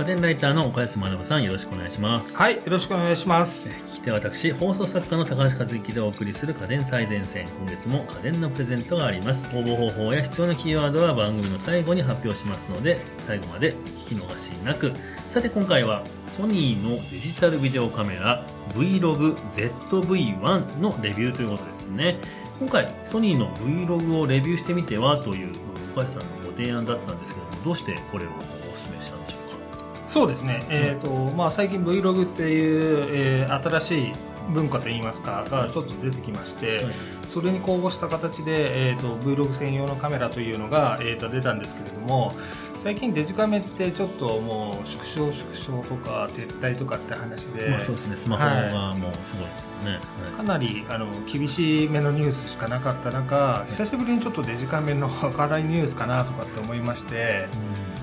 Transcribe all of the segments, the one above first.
家電ライターの岡安学さんよろしくお願いします。はい、よろしくお願いします。聞き手は私、放送作家の高橋和之でお送りする家電最前線。今月も家電のプレゼントがあります。応募方法や必要なキーワードは番組の最後に発表しますので、最後まで聞き逃しなく。さて今回は、ソニーのデジタルビデオカメラ Vlog ZV-1 のレビューということですね。今回、ソニーの Vlog をレビューしてみてはという岡橋さんのご提案だったんですけども、どうしてこれをお勧めしたんでしょうか？そうですね、えっ、と、まあ最近 Vlog っていう、えー新しい文化といいますか、がちょっと出てきまして、はい。それに公募した形で、えー、と Vlog 専用のカメラというのが、えー、と出たんですけれども最近デジカメってちょっともう縮小縮小とか撤退とかって話で、まあそうですね、スマホがもうすごいですよね。はい。かなりあの厳しめのニュースしかなかった中久しぶりにちょっとデジカメの明るいニュースかなとかって思いまして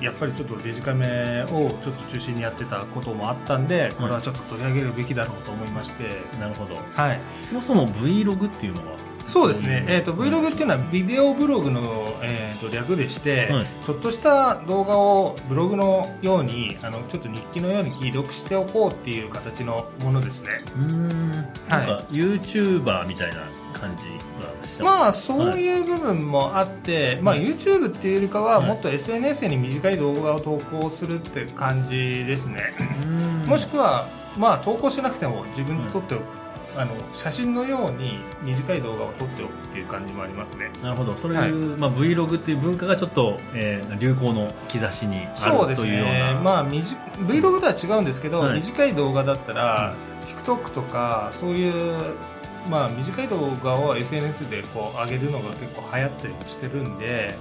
やっぱりちょっとデジカメをちょっと中心にやってたこともあったんでこれはちょっと取り上げるべきだろうと思いまして、うんなるほど。はい、そもそも Vlog っていうのは？そうですね、えー、とどういう Vlog っていうのはビデオブログの、えー、と略でして、はい。ちょっとした動画をブログのようにあのちょっと日記のように記録しておこうっていう形のものですね。うーん。なんか YouTuber みたいな感じまあそういう部分もあって、まあ、YouTube っていうよりかははい。もっと SNS に短い動画を投稿するって感じですね、うん。もしくはまあ投稿しなくても自分で撮っておく、あの写真のように短い動画を撮っておくっていう感じもありますね。なるほど。そうい。う、まあ、Vlog っていう文化がちょっと、えー流行の兆しにあそうでするというような。ね、まあ、短 Vlog とは違うんですけど、はい。短い動画だったら、TikTok とかそういう、まあ、短い動画を SNS でこう上げるのが結構流行ったりしてるんで、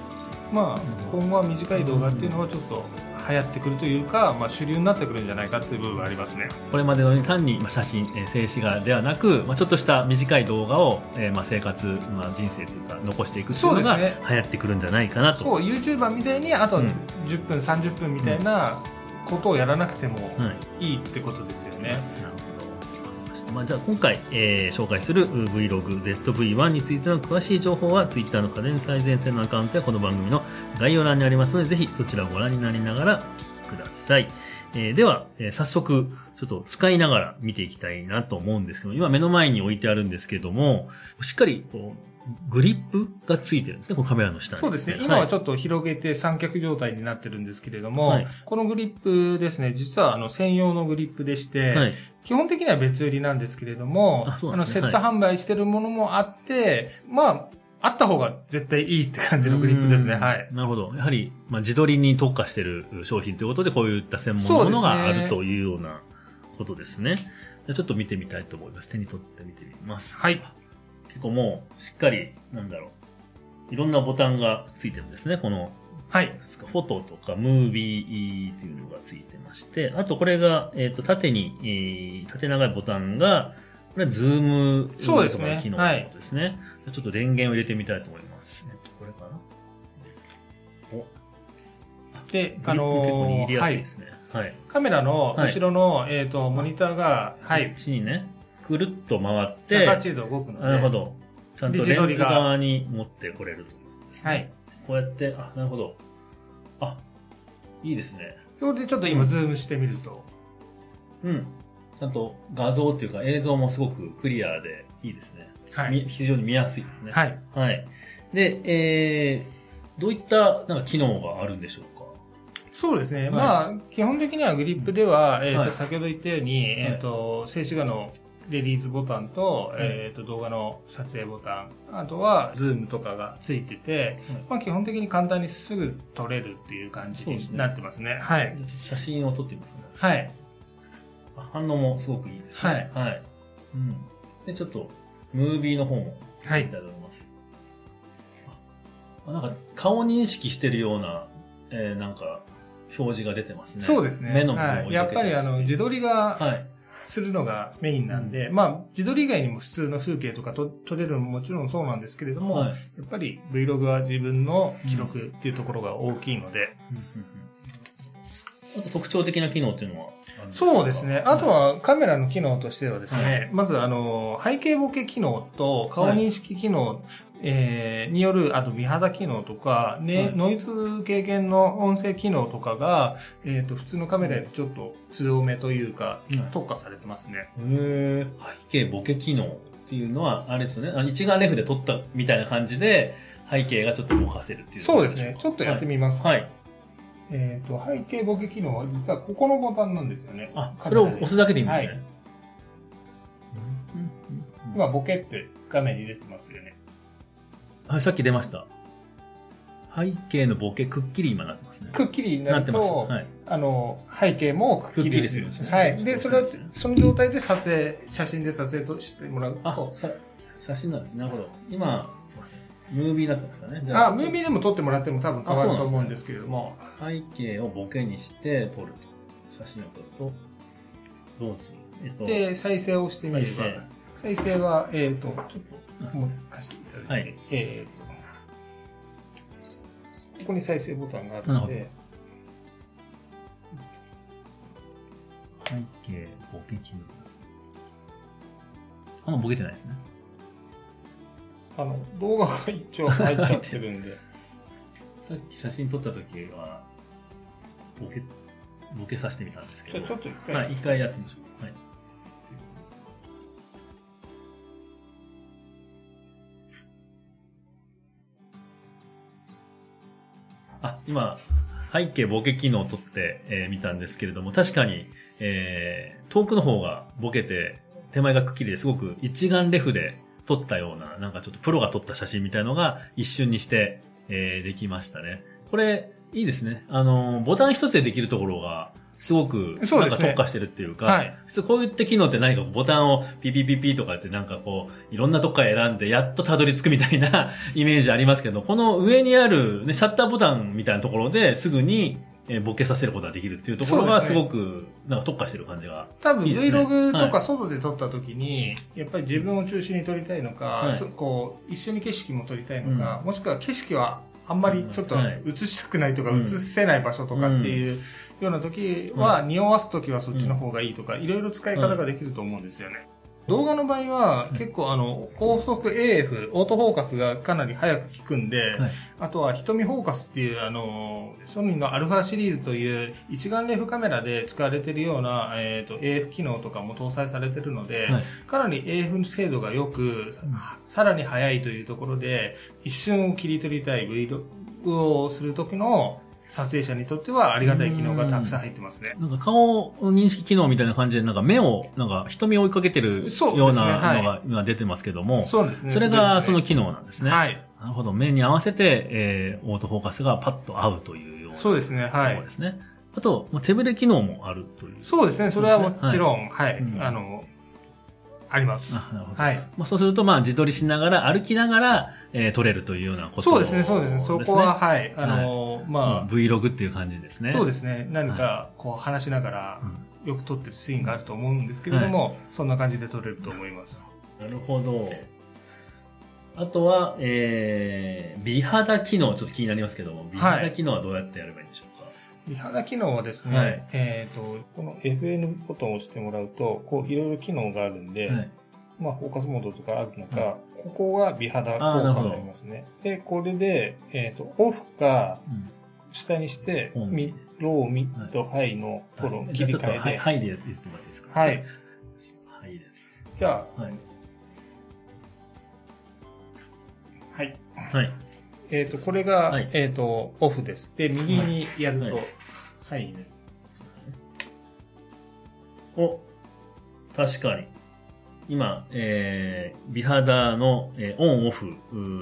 まあ、今後は短い動画っていうのはちょっと流行ってくるというか、まあ、主流になってくるんじゃないかっていう部分はありますね。これまでのように単にまあ写真、えー静止画ではなく、まあ、ちょっとした短い動画を、えーまあ、生活、まあ、人生というか残していくっていうのがね流行ってくるんじゃないかなと。そう、YouTuber みたいに、あとうん10分、30分みたいなことをやらなくてもはいいいってことですよね。なるほど。まあ、じゃあ今回、えー紹介する Vlog ZV-1 についての詳しい情報は Twitter の家電最前線のアカウントやこの番組の概要欄にありますのでぜひそちらをご覧になりながらお聞きください。えーでは、えー早速ちょっと使いながら見ていきたいなと思うんですけど今目の前に置いてあるんですけどもしっかりこうグリップがついてるんですねこのカメラの下に。そうですね。今はちょっと広げて三脚状態になってるんですけれども、はいこのグリップですね、実はあの専用のグリップでして、はい。基本的には別売りなんですけれども、あねのセット販売してるものもあって、まあ、あった方が絶対いいって感じのグリップですね。うんはい。なるほど。やはり、まあ、自撮りに特化している商品ということで、こういった専門のものがあるというようなことですね。じゃあちょっと見てみたいと思います。手に取って見てみます。はい。結構もう、しっかり、なんだろう。いろんなボタンがついてるんですね。この、はい。フォトとか、ムービーっていうのがついてまして、あとこれが、えっ、と、縦に、えー縦長いボタンが、これはズームとかの機能ということですね。じゃあちょっと電源を入れてみたいと思います。えっと、これかなおで、あの結構握りやはいすいで。すね。はい。カメラの後ろの、えっ、と、モニターが、はいこっ。ちにね、くるっと回っ180て、度動くので。なるほ。ど。ちゃんとレンズ側に持ってこれるとね。はい。こうやって、あ、なるほど。あ、いいですね。それでちょっと今ズームしてみると、うん。ちゃんと画像っていうか映像もすごくクリアでいいですね。みはい。非常に見やすいですね。はい。はい。で、えー、どういったなんか機能があるんでしょうか？そうですね。いまあ、基本的にはグリップでは、えっ、と、はい先ほど言ったように、えっ、と、静止画のレリースボタンと、いえっ、と、動画の撮影ボタン、あとは、ズームとかがついてて、まあ、基本的に簡単にすぐ撮れるっていう感じになってますね。はい。写真を撮ってみますね。はい。あ反応もすごくいいですね。はい。はい。うん。で、ちょっと、ムービーの方もはいいただきます。あなんか、顔認識してるような、えー、なんか、表示が出てますね。そうですね。目の部分をはい、やっぱり、あの、自撮りがはい。するのがメインなんで、まあ、自撮り以外にも普通の風景とかと撮れるのももちろんそうなんですけれども、はい。やっぱり Vlog は自分の記録っていうところが大きいので、うんうんうん。あと特徴的な機能っていうのはそうですね。あと、はカメラの機能としてはですね、まずあの、背景ボケ機能と顔認識機能、えー、による、あと美肌機能とか、ね、はいノイズ軽減の音声機能とかが、えっ、と、普通のカメラよりちょっと強めというか、い特化されてますね。へ背景ボケ機能っていうのは、あれですよね。あの一眼レフで撮ったみたいな感じで、背景がちょっとぼかせるっていう。そうですね。ちょっとやってみます。はい。はい。えっ、と、背景ボケ機能は実はここのボタンなんですよね。あ、それを押すだけでいいんですね。はいうんうんうん今、ボケって画面に出てますよね。はい、さっき出ました。背景のボケくっきり今なってますね。くっきりになるなってます。と、はい。あの、背景もくっきりするんですね。はい。で、それは、その状態で撮影、写真で撮影としてもらうあと、、さ写真なんですね。なるほど。今、ムービーになってましたね。じゃあ、ムービーでも撮ってもらっても多分変わると思うんですけれども、背景をボケにして撮ると。写真を撮ると、どうする？えっと、で、再生をしてみれば再、再生は、えっ、と、ちょっと、していただいて、はいえっ、と、ここに再生ボタンがあるので、背景ボケ機能。あんまボケてないですね。あの、動画が一応入っちゃってるんで、さっき写真撮った時は、ボケ、ボケさせてみたんですけど。あちょっと一回、はい、一回やってみましょう。はい。あ、今、背景ボケ機能を取ってみ、えー見たんですけれども、確かに、えー遠くの方がボケて、手前がくっきりですごく一眼レフで撮ったような、なんかちょっとプロが撮った写真みたいのが一瞬にして、えーできましたね。これ、いいですね。あの、ボタン一つでできるところが、すごく、なんか特化してるっていうか、はい。普通こういった機能って何かボタンをピピピピとかってなんかこう、いろんなとこから選んでやっとたどり着くみたいな イメージありますけど、この上にある、ね、シャッターボタンみたいなところですぐに、えーボケさせることができるっていうところがすごく、なんか特化してる感じが。多分 Vlog とかはい。外で撮った時に、やっぱり自分を中心に撮りたいのか、はい。そこう、一緒に景色も撮りたいのか、もしくは景色はあんまりちょっとはい。映したくないとか、うん。映せない場所とかっていうような時は、匂わす時はそっちの方がいいとか、いろいろ使い方ができると思うんですよね。動画の場合は、結構あの、高速 AF、オートフォーカスがかなり早く効くんで、はい。あとは瞳フォーカスっていう、あの、ソニーのアルファシリーズという一眼レフカメラで使われているような、えっ、と、AF 機能とかも搭載されているので、はい。かなり AF 精度が良く、さらに速いというところで、一瞬を切り取りたい Vlog をするときの撮影者にとってはありがたい機能がたくさん入ってますね。なんか顔認識機能みたいな感じで、なんか目を、なんか瞳を追いかけてるそうようなのが今出てますけども、そうですね。それがその機機能なんですね。はい。なるほど。目に合わせて、えー、オートフォーカスがパッと合うというようなそうですね。はいで。すね。あと、まあ手ぶれ機能もあるという。そうですね。それはもちろん、はい、うんあの、あります。はい。まあ、そうすると、まあ、自撮りしながら、歩きながら、えー撮れるというようなことそうですね、そうですね。そこは、はい。あの、もうま Vlog っていう感じですね。あ、そうでですね。何か、こう、話しながら、うんよく撮ってるシーンがあると思うんですけれども、そんな感じで撮れると思います。なるほど。あとは、えー、美肌機能、ちょっと気になりますけども、美肌機能はどうやってやればいいんでしょう？か、美肌機能はですね、はいえっ、と、この FN ボタンを押してもらうと、こう、いろいろ機能があるんで、はい。まあ、フォーカスモードとかある中、はここが美肌効果になりますね。で、これで、えっ、と、オフか、うん下にして、うんミロー、ミッド、ハイのところを切り替えじゃあちょっとはいて、はいで言ってもらっていいですか？はい。はいで。じゃはい。あ、はい。はい。えっ、と、これが、はいえっ、と、オフです。で、右にやると、ははいい。お、確かに。今、えー、美肌の、えーオン、オフ、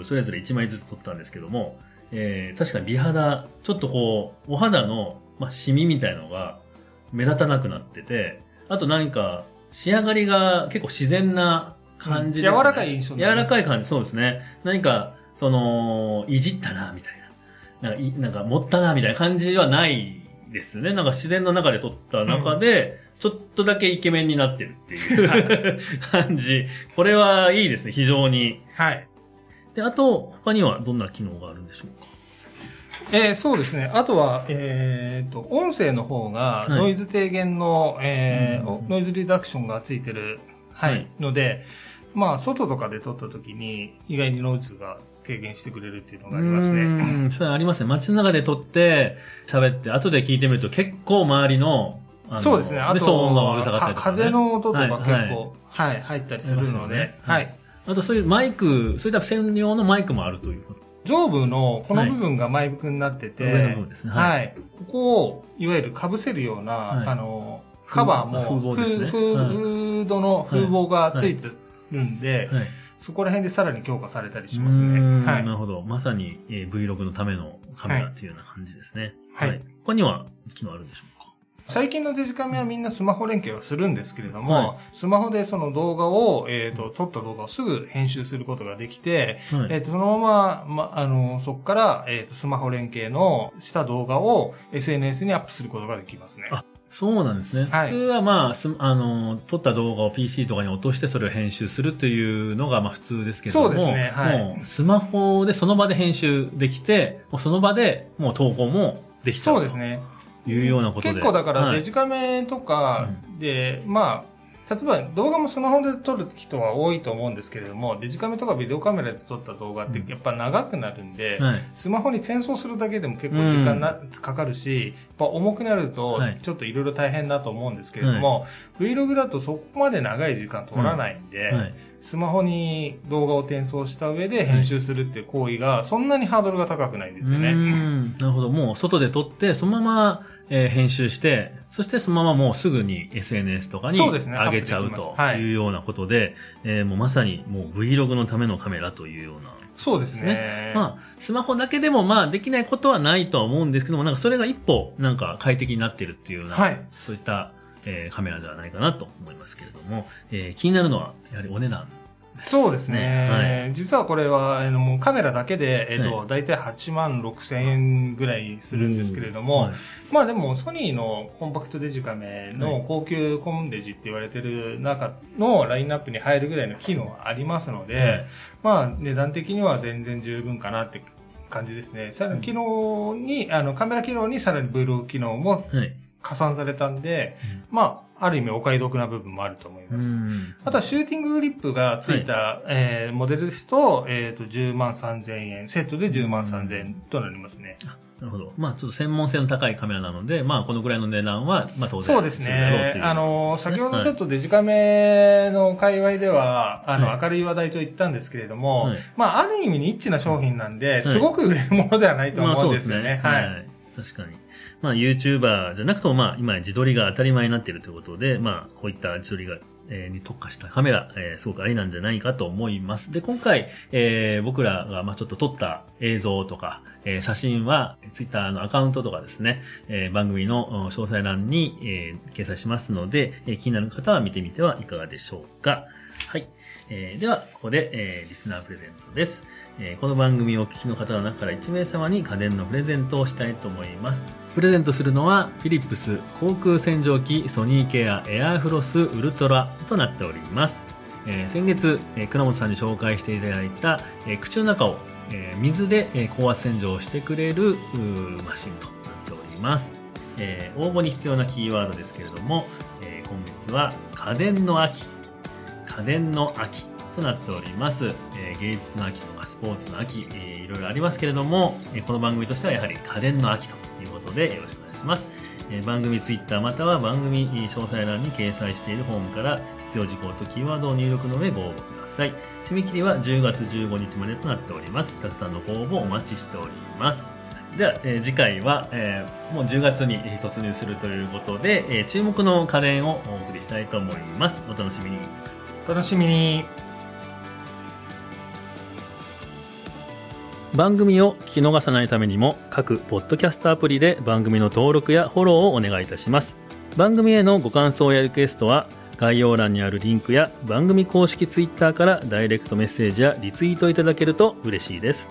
それぞれ1枚ずつ撮ったんですけども、えー、確かに美肌、ちょっとこう、お肌の、まあ、シミみたいのが目立たなくなってて、あと何か、仕上がりが結構自然な感じですね。うん柔らかい印象になる柔らかい感じ、そうですね。何か、その、いじったな、みたいな。なんかい、なんか持ったな、みたいな感じはないですね。なんか自然の中で撮った中で、ちょっとだけイケメンになってるっていう感じ。これはいいですね、非常に。はい。で、あと、他にはどんな機能があるんでしょうか？えーそうですね。あとは、えっ、と、音声の方が、いノイズ低減の、えーうんノイズリダクションがついてる、はい、はいので、まあ、外とかで撮った時に、意外にノイズが軽減してくれるっていうのがありますうね。んそれありますね。街の中で撮って、喋って、後で聞いてみると結構周りの、あのそうですね。あと騒音がうるさかったりね。風の音とかはい結構、はいはい、入ったりするので、ねははいい。あとそういうマイク、そういった専用のマイクもあるということ。上部のこの部分がマイクになってて、はい。ここを、いわゆる被せるような、はいあの、カバーも、風ね風はいフードの風防がついてるんで、はい。そこら辺でさらに強化されたりしうますね。んはいな。るほど。まさに、えー Vlog のためのカメラっていうような感じですね。はい他には機能あるんでしょうか？最近のデジカメはみんなスマホ連携をするんですけれども、はいスマホでその動画を、えっ、と、撮った動画をすぐ編集することができて、はいえっ、と、そのまま、ま、あの、そこから、えっ、と、スマホ連携のした動画を SNS にアップすることができますね。あそうなんですね。はい普通はまあ、すあの、撮った動画を PC とかに落としてそれを編集するというのがまあ普通ですけども。そうですねはいもうスマホでその場で編集できて、もうその場でもう投稿もできちゃうとそうですね。いうようなことで。結構だからはいデジカメとかで、まあ、例えば動画もスマホで撮る人は多いと思うんですけれども、デジカメとかビデオカメラで撮った動画ってやっぱ長くなるんで、はい。スマホに転送するだけでも結構時間な、かかるし、やっぱ重くなるとはい、ちょっといろいろ大変だと思うんですけれども、Vlog だとそこまで長い時間取らないんで、はい。スマホに動画を転送した上で編集するっていう行為が、そんなにハードルが高くないんですよね。んなるほど。もう外で撮って、そのまま、えー編集して、そしてそのままもうすぐに SNS とかに上げちゃうといいうようなことで、えーもうまさにもう Vlog のためのカメラというような。そうですね。まあ、スマホだけでもまあできないことはないとは思うんですけども、なんかそれが一歩なんか快適になっているっていうような、はいそういった、えーカメラではないかなと思いますけれども、えー気になるのはやはりお値段。そうですね。は実はこれは、あの、もうカメラだけで、えっ、と、はだいたい8万6千円ぐらいするんですけれども、はいまあでも、ソニーのコンパクトデジカメの高級コンデジって言われてる中のラインナップに入るぐらいの機能はありますので、はいまあ値段的には全然十分かなって感じですね。さらに機能に、あの、カメラ機能にさらに Vlog 機能もはい。加算されたんで、まあ、ある意味お買い得な部分もあると思います。うんあとはシューティンググリップがついた、えーモデルですと、えっ、と、10万3000円、セットで10万3000円となりますね。なるほど。まあ、ちょっと専門性の高いカメラなので、まあ、このぐらいの値段は、まあ、当然。そうですねあの、先ほどちょっとデジカメの界隈では、あの、はい明るい話題と言ったんですけれども、はいまあ、ある意味ニッチな商品なんで、いすごく売れるものではないとまあ思そううんですね。ですよね。ははい。い。確かに。まあ YouTuber じゃなくてもまあ今自撮りが当たり前になっているということで、まあこういった自撮りが、えーに特化したカメラ、えーすごくありなんじゃないかと思います。で、今回、えー僕らがまあちょっと撮った映像とか、えー写真は Twitter のアカウントとかですね、えー番組の詳細欄に、えー掲載しますので、えー気になる方は見てみてはいかがでしょうか。はい。えーでは、ここで、えーリスナープレゼントです。えこの番組をお聞きの方の中から1名様に家電のプレゼントをしたいと思います。プレゼントするのは、フィリップス航空洗浄機ソニーケアエアフロスウルトラとなっております。え先月、え倉本さんに紹介していただいた、え口の中を、え水で、え高圧洗浄をしてくれるマシンとなっております。え応募に必要なキーワードですけれども、え今月は家電の秋家電の秋となっております。え芸術の秋とかスポーツの秋、えーいろいろありますけれども、えーこの番組としてはやはり家電の秋ということでよろしくお願いします。えー番組ツイッターまたは番組詳細欄に掲載しているフォームから必要事項とキーワードを入力の上ご応募ください。締め切りは10月15日までとなっております。たくさんのご応募お待ちしております。では、えー次回は、えーもう10月にえ突入するということで、えー注目の家電をお送りしたいと思います。お楽しみに。お楽しみに。番組を聞き逃さないためにも各ポッドキャストアプリで番組の登録やフォローをお願いいたします。番組へのご感想やリクエストは概要欄にあるリンクや番組公式ツイッターからダイレクトメッセージやリツイートいただけると嬉しいです。